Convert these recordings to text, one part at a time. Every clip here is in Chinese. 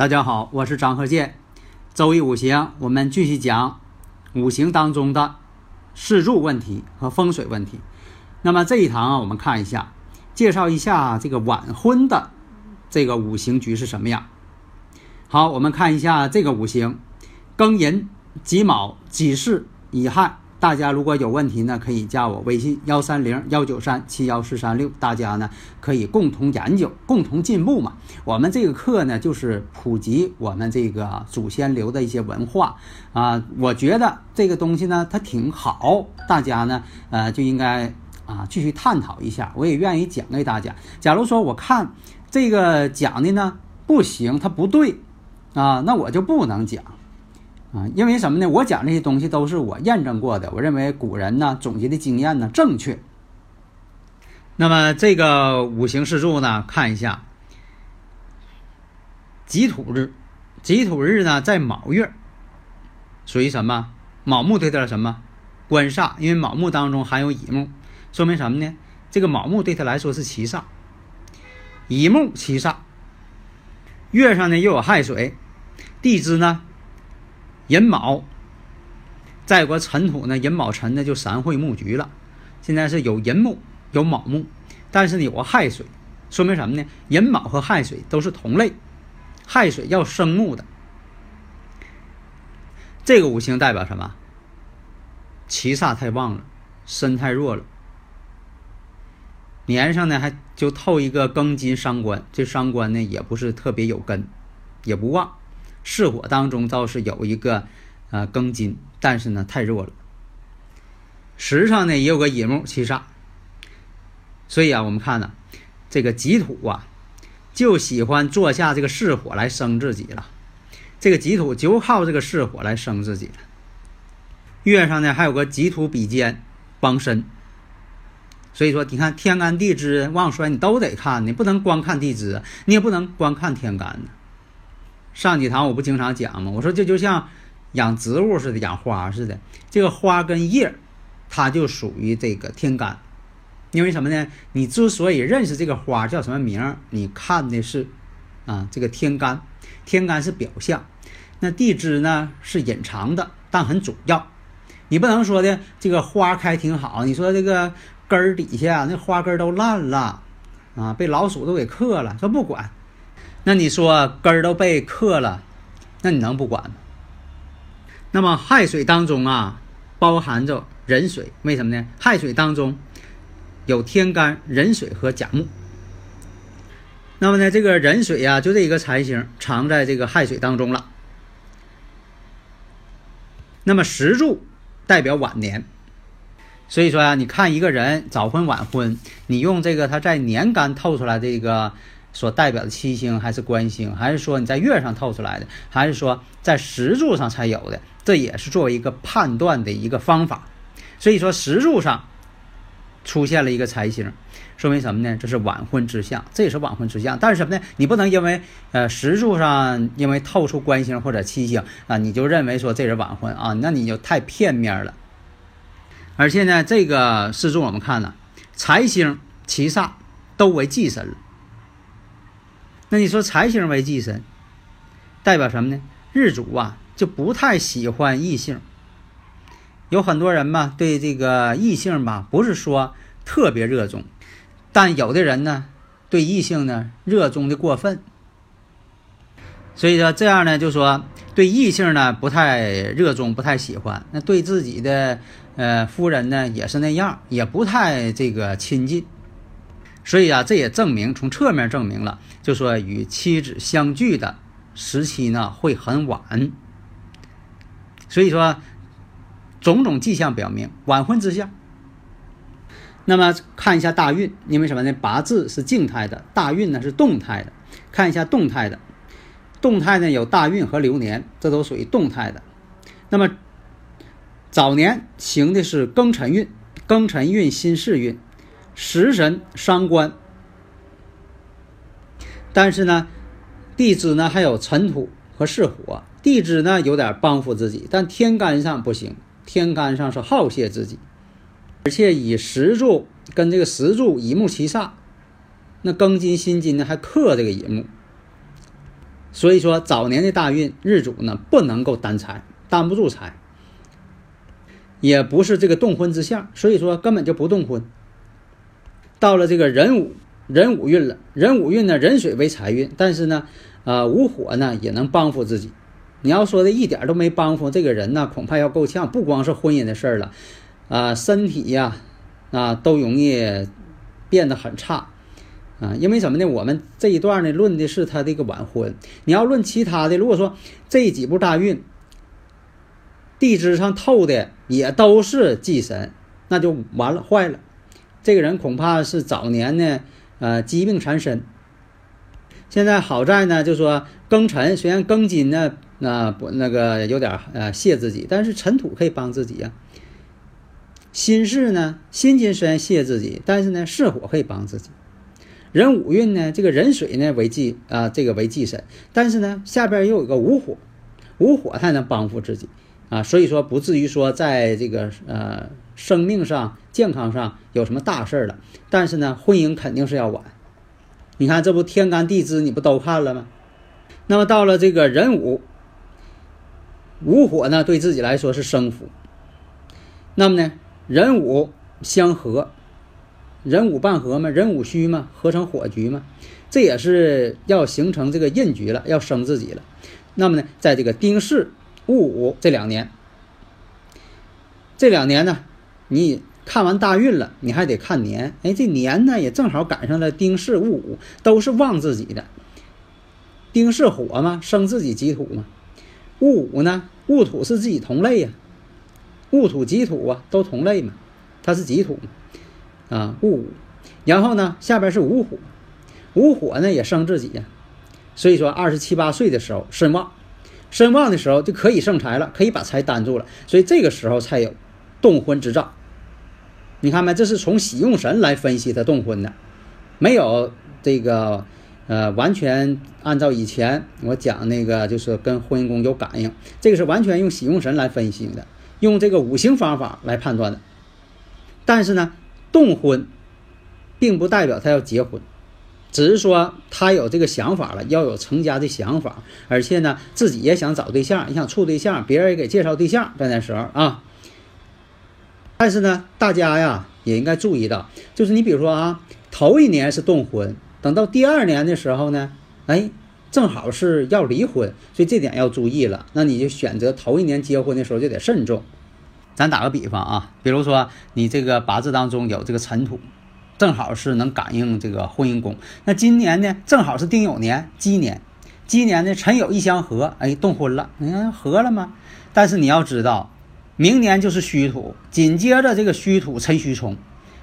大家好，我是张鹤剑。周易五行，我们继续讲五行当中的四柱问题和风水问题。那么这一堂啊，我们看一下，介绍一下这个晚婚的这个五行局是什么样。好，我们看一下这个五行：庚寅、己卯、己巳、乙亥。大家如果有问题呢，可以加我微信幺三零幺九三七幺四三六，大家呢可以共同研究，共同进步嘛。我们这个课呢，就是普及我们这个祖先留的一些文化啊。我觉得这个东西呢，它挺好，大家呢，呃，就应该啊继续探讨一下。我也愿意讲给大家。假如说我看这个讲的呢不行，它不对啊，那我就不能讲。啊，因为什么呢？我讲这些东西都是我验证过的，我认为古人呢总结的经验呢正确。那么这个五行四柱呢，看一下，己土日，己土日呢在卯月，属于什么？卯木对他什么？官煞，因为卯木当中含有乙木，说明什么呢？这个卯木对他来说是七煞，乙木七煞，月上呢又有亥水，地支呢？寅卯，再过辰土呢？寅卯辰呢就三会木局了。现在是有寅木，有卯木，但是呢有个亥水，说明什么呢？寅卯和亥水都是同类，亥水要生木的。这个五行代表什么？七煞太旺了，身太弱了。年上呢还就透一个庚金伤官，这伤官呢也不是特别有根，也不旺。巳火当中倒是有一个，呃，庚金，但是呢太弱了。时上呢也有个乙木七煞，所以啊，我们看呢，这个己土啊，就喜欢坐下这个巳火来生自己了。这个己土就靠这个巳火来生自己。月上呢还有个己土比肩帮身，所以说你看天干地支旺衰你都得看，你不能光看地支，你也不能光看天干呢。上几堂我不经常讲吗？我说这就像养植物似的，养花似的。这个花跟叶，它就属于这个天干。因为什么呢？你之所以认识这个花叫什么名，你看的是啊这个天干。天干是表象，那地支呢是隐藏的，但很主要。你不能说的这个花开挺好，你说这个根儿底下那花根都烂了啊，被老鼠都给克了，说不管。那你说根儿都被克了，那你能不管吗？那么亥水当中啊，包含着壬水，为什么呢？亥水当中有天干壬水和甲木，那么呢，这个壬水呀，就这一个财星藏在这个亥水当中了。那么时柱代表晚年，所以说啊，你看一个人早婚晚婚，你用这个他在年干透出来这个所代表的七星还是官星，还是说你在月上透出来的，还是说在时柱上才有的，这也是作为一个判断的一个方法。所以说时柱上出现了一个财星。说明什么呢？这是晚婚之相，这也是晚婚之相。但是什么呢？你不能因为呃时柱上因为透出官星或者七星啊，你就认为说这人晚婚啊，那你就太片面了。而且呢，这个四柱我们看了，财星、七煞都为忌神了。那你说财星为忌神，代表什么呢？日主啊就不太喜欢异性。有很多人嘛，对这个异性吧，不是说特别热衷。但有的人呢，对异性呢热衷的过分，所以说这样呢，就说对异性呢不太热衷，不太喜欢。那对自己的呃夫人呢也是那样，也不太这个亲近。所以啊，这也证明从侧面证明了，就说与妻子相聚的时期呢会很晚。所以说，种种迹象表明晚婚之象。那么看一下大运，因为什么呢？八字是静态的，大运呢是动态的。看一下动态的，动态呢有大运和流年，这都属于动态的。那么早年行的是庚辰运，庚辰运辛巳运，食神伤官。但是呢，地支呢还有辰土和巳火，地支呢有点帮扶自己，但天干上不行，天干上是耗泄自己。而且以石柱跟这个石柱乙木七煞，那庚金辛金呢还克这个乙木，所以说早年的大运日主呢不能够担财，担不住财，也不是这个动婚之相，所以说根本就不动婚。到了这个壬午壬午运了，壬午运呢壬水为财运，但是呢，呃午火呢也能帮扶自己。你要说的一点都没帮扶这个人呢，恐怕要够呛，不光是婚姻的事儿了。啊，身体呀，啊，都容易变得很差，啊，因为什么呢？我们这一段呢，论的是他这个晚婚。你要论其他的，如果说这几步大运地支上透的也都是忌神，那就完了，坏了。这个人恐怕是早年呢，呃，疾病缠身。现在好在呢，就说庚辰，虽然庚金呢，那不那个有点呃泄自己，但是辰土可以帮自己呀。辛巳呢，辛金虽然泄自己，但是呢，巳火可以帮自己。壬午运呢，这个壬水呢为忌啊，这个为忌神，但是呢，下边又有个午火，午火才能帮扶自己啊，所以说不至于说在这个呃生命上、健康上有什么大事儿了。但是呢，婚姻肯定是要晚。你看这不天干地支你不都看了吗？那么到了这个壬午，午火呢对自己来说是生福，那么呢？壬午相合，壬午半合嘛，壬午戌嘛，合成火局嘛，这也是要形成这个印局了，要生自己了。那么呢，在这个丁巳戊午这两年，这两年呢，你看完大运了，你还得看年。哎，这年呢也正好赶上了丁巳戊午，都是旺自己的。丁巳火嘛，生自己己土嘛；戊午呢，戊土是自己同类呀。戊土己土啊，都同类嘛，它是己土嘛，啊戊午，然后呢下边是午火，午火呢也生自己呀，所以说二十七八岁的时候身旺，身旺的时候就可以生财了，可以把财担住了，所以这个时候才有动婚之兆。你看没？这是从喜用神来分析他动婚的，没有这个呃完全按照以前我讲那个就是跟婚姻宫有感应，这个是完全用喜用神来分析的。用这个五行方法来判断的，但是呢，动婚并不代表他要结婚，只是说他有这个想法了，要有成家的想法，而且呢，自己也想找对象，也想处对象，别人也给介绍对象，在那时候啊。但是呢，大家呀也应该注意到，就是你比如说啊，头一年是动婚，等到第二年的时候呢，哎。正好是要离婚，所以这点要注意了。那你就选择头一年结婚的时候就得慎重。咱打个比方啊，比如说你这个八字当中有这个尘土，正好是能感应这个婚姻宫。那今年呢，正好是丁酉年，鸡年，鸡年呢辰酉一相合，哎，动婚了，你看合了吗？但是你要知道，明年就是戌土，紧接着这个戌土辰戌冲，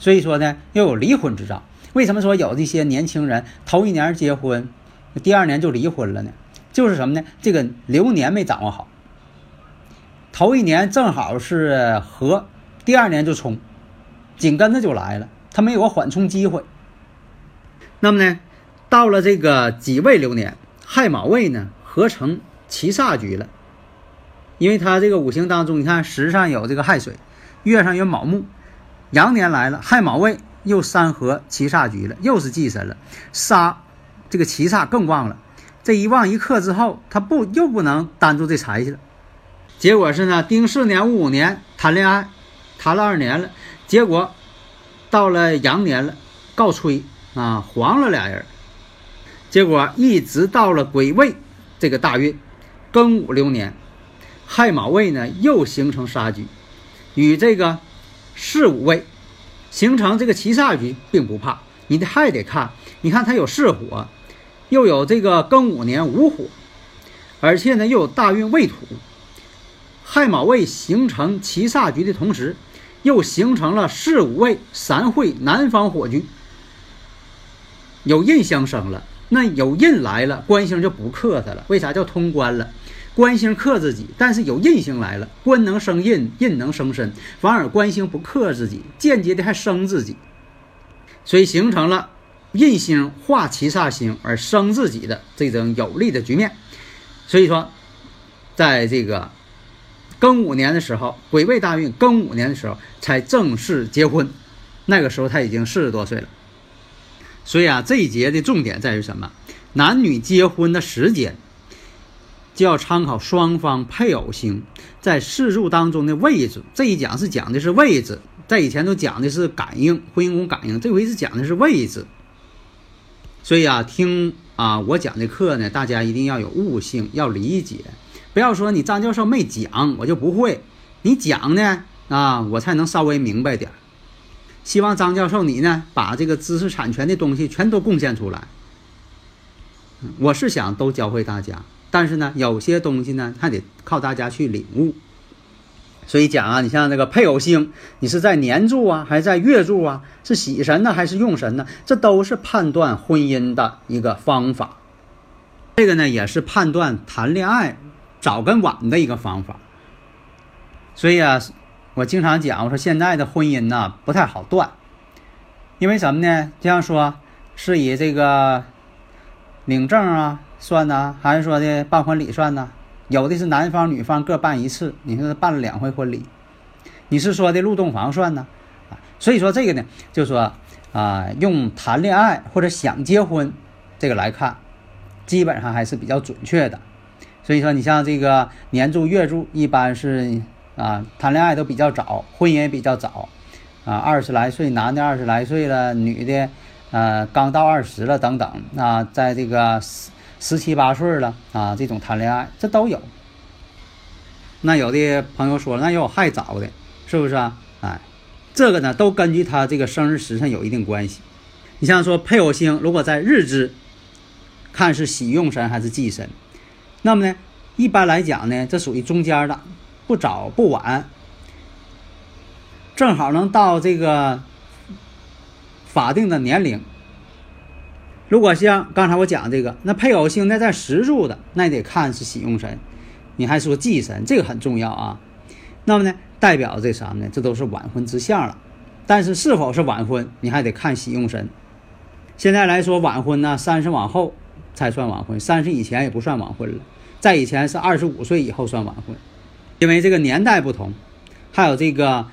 所以说呢，又有离婚之兆。为什么说有这些年轻人头一年结婚，第二年就离婚了呢？就是什么呢？这个流年没掌握好。头一年正好是合，第二年就冲，紧跟着就来了，他没有个缓冲机会。那么呢，到了这个己未流年，亥卯未呢合成七煞局了，因为他这个五行当中，你看时上有这个亥水，月上有卯木，羊年来了，亥卯未又三合七煞局了，又是忌神了，杀这个七煞更旺了。这一旺一克之后，他不又不能担住这财去了。结果是呢，丁巳年、戊午年谈恋爱，谈了二年了，结果到了羊年了，告吹啊，黄了俩人。结果一直到了癸未这个大运，庚午流年，亥卯未呢又形成杀局，与这个巳午未形成这个七煞局，并不怕，你得还得看，你看它有巳火，又有这个庚午年午火，而且呢又有大运未土。亥卯未形成七煞局的同时，又形成了四五位三会南方火局，有印相生了。那有印来了，官星就不克他了。为啥叫通关了？官星克自己，但是有印星来了，官能生印，印能生身，反而官星不克自己，间接的还生自己，所以形成了印星化七煞星而生自己的这种有利的局面。所以说，在这个。庚午年的时候，癸未大运，庚午年的时候才正式结婚，那个时候他已经四十多岁了。所以啊，这一节的重点在于什么？男女结婚的时间就要参考双方配偶星在四柱当中的位置。这一讲是讲的是位置，在以前都讲的是感应，婚姻宫感应，这回是讲的是位置。所以啊，听啊我讲的课呢，大家一定要有悟性，要理解。不要说你张教授没讲，我就不会。你讲呢啊，我才能稍微明白点希望张教授你呢，把这个知识产权的东西全都贡献出来。我是想都教会大家，但是呢，有些东西呢，还得靠大家去领悟。所以讲啊，你像那个配偶星，你是在年柱啊，还是在月柱啊？是喜神呢，还是用神呢？这都是判断婚姻的一个方法。这个呢，也是判断谈恋爱。早跟晚的一个方法，所以啊，我经常讲，我说现在的婚姻呢不太好断，因为什么呢？这样说是以这个领证啊算呢，还是说的办婚礼算呢？有的是男方女方各办一次，你说办了两回婚礼，你是说的入洞房算呢？啊，所以说这个呢，就说啊，用谈恋爱或者想结婚这个来看，基本上还是比较准确的。所以说，你像这个年柱、月柱，一般是啊，谈恋爱都比较早，婚姻也比较早，啊，二十来岁，男的二十来岁了，女的，呃，刚到二十了，等等，啊，在这个十十七八岁了，啊，这种谈恋爱，这都有。那有的朋友说，那有还早的，是不是啊？哎，这个呢，都根据他这个生日时辰有一定关系。你像说配偶星，如果在日支，看是喜用神还是忌神。那么呢，一般来讲呢，这属于中间的，不早不晚，正好能到这个法定的年龄。如果像刚才我讲这个，那配偶星呢在十柱的，那得看是喜用神，你还说忌神，这个很重要啊。那么呢，代表这啥呢？这都是晚婚之象了。但是是否是晚婚，你还得看喜用神。现在来说晚婚呢，三十往后。才算晚婚，三十以前也不算晚婚了。在以前是二十五岁以后算晚婚，因为这个年代不同，还有这个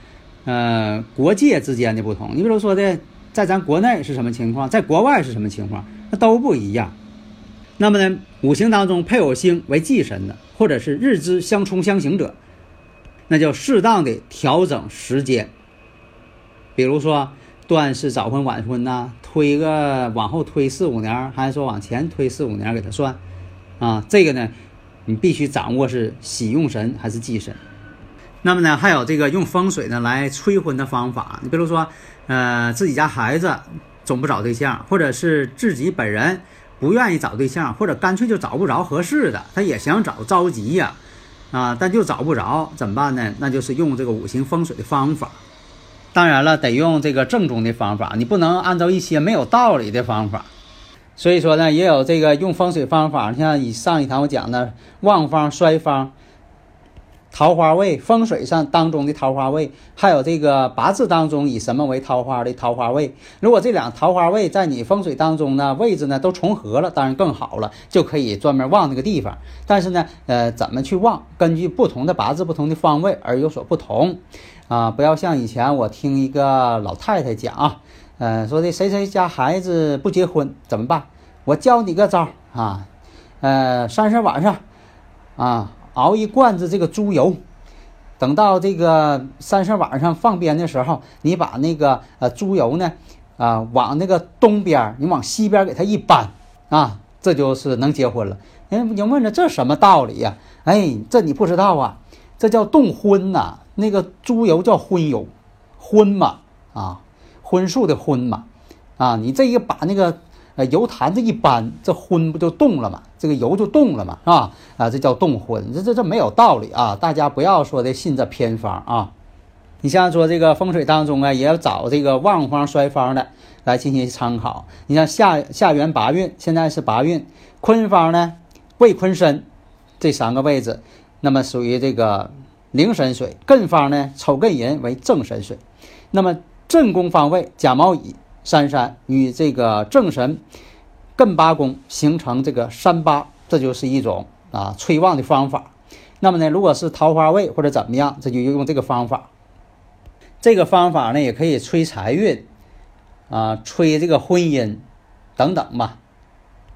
呃国界之间的不同。你比如说的，在咱国内是什么情况，在国外是什么情况，那都不一样。那么呢，五行当中配偶星为忌神的，或者是日支相冲相刑者，那就适当的调整时间，比如说。断是早婚晚婚呐，推个往后推四五年，还是说往前推四五年给他算，啊，这个呢，你必须掌握是喜用神还是忌神。那么呢，还有这个用风水呢来催婚的方法，你比如说，呃，自己家孩子总不找对象，或者是自己本人不愿意找对象，或者干脆就找不着合适的，他也想找，着急呀，啊，但就找不着，怎么办呢？那就是用这个五行风水的方法。当然了，得用这个正宗的方法，你不能按照一些没有道理的方法。所以说呢，也有这个用风水方法，像以上一堂我讲的旺方、衰方、桃花位，风水上当中的桃花位，还有这个八字当中以什么为桃花的桃花位。如果这两桃花位在你风水当中呢，位置呢都重合了，当然更好了，就可以专门旺那个地方。但是呢，呃，怎么去旺，根据不同的八字、不同的方位而有所不同。啊，不要像以前我听一个老太太讲啊，呃，说的谁谁家孩子不结婚怎么办？我教你个招啊，呃，三十晚上啊，熬一罐子这个猪油，等到这个三十晚上放鞭的时候，你把那个呃猪油呢啊往那个东边，你往西边给它一搬啊，这就是能结婚了。人有问了，这什么道理呀？哎，这你不知道啊，这叫动婚呐。那个猪油叫荤油，荤嘛啊，荤素的荤嘛啊，你这一把那个呃油坛子一搬，这荤不就动了吗？这个油就动了嘛，是吧？啊，这叫动荤，这这这没有道理啊！大家不要说的信这偏方啊！你像说这个风水当中啊，也要找这个旺方衰方的来进行参考。你像下下元八运，现在是八运，坤方呢未坤申这三个位置，那么属于这个。零神水艮方呢，丑艮寅为正神水，那么正宫方位甲卯乙三山与这个正神艮八宫形成这个三八，这就是一种啊催旺的方法。那么呢，如果是桃花位或者怎么样，这就用这个方法。这个方法呢，也可以催财运啊，催这个婚姻等等吧。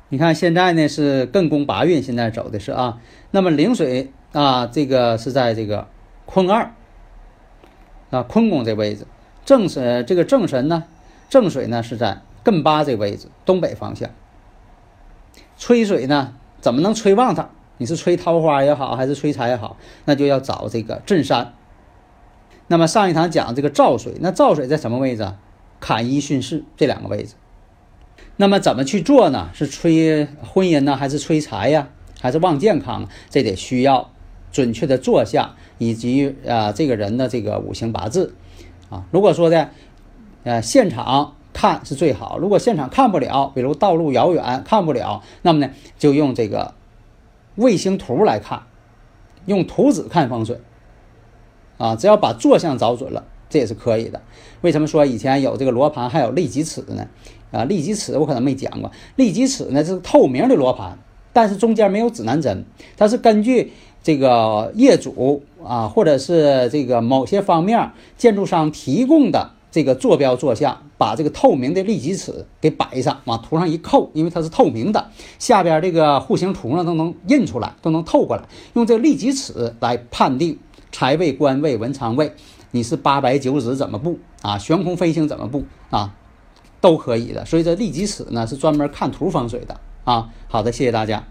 你看现在呢是艮宫八运，现在走的是啊，那么灵水。啊，这个是在这个坤二啊，坤宫这位置，正神这个正神呢，正水呢是在艮八这位置东北方向。吹水呢，怎么能吹旺它？你是吹桃花也好，还是吹财也好，那就要找这个镇山。那么上一堂讲这个燥水，那燥水在什么位置？坎一巽四这两个位置。那么怎么去做呢？是吹婚姻呢，还是吹财呀？还是旺健康？这得需要。准确的坐向以及啊这个人的这个五行八字啊，如果说的呃现场看是最好，如果现场看不了，比如道路遥远看不了，那么呢就用这个卫星图来看，用图纸看风水啊，只要把坐向找准了，这也是可以的。为什么说以前有这个罗盘还有利吉尺呢？啊，利吉尺我可能没讲过，利吉尺呢是透明的罗盘，但是中间没有指南针，它是根据。这个业主啊，或者是这个某些方面建筑商提供的这个坐标坐向，把这个透明的立基尺给摆上，往图上一扣，因为它是透明的，下边这个户型图呢都能印出来，都能透过来，用这个立基尺来判定财位、官位、文昌位，你是八百九十怎么布啊？悬空飞行怎么布啊？都可以的。所以这立即尺呢是专门看图风水的啊。好的，谢谢大家。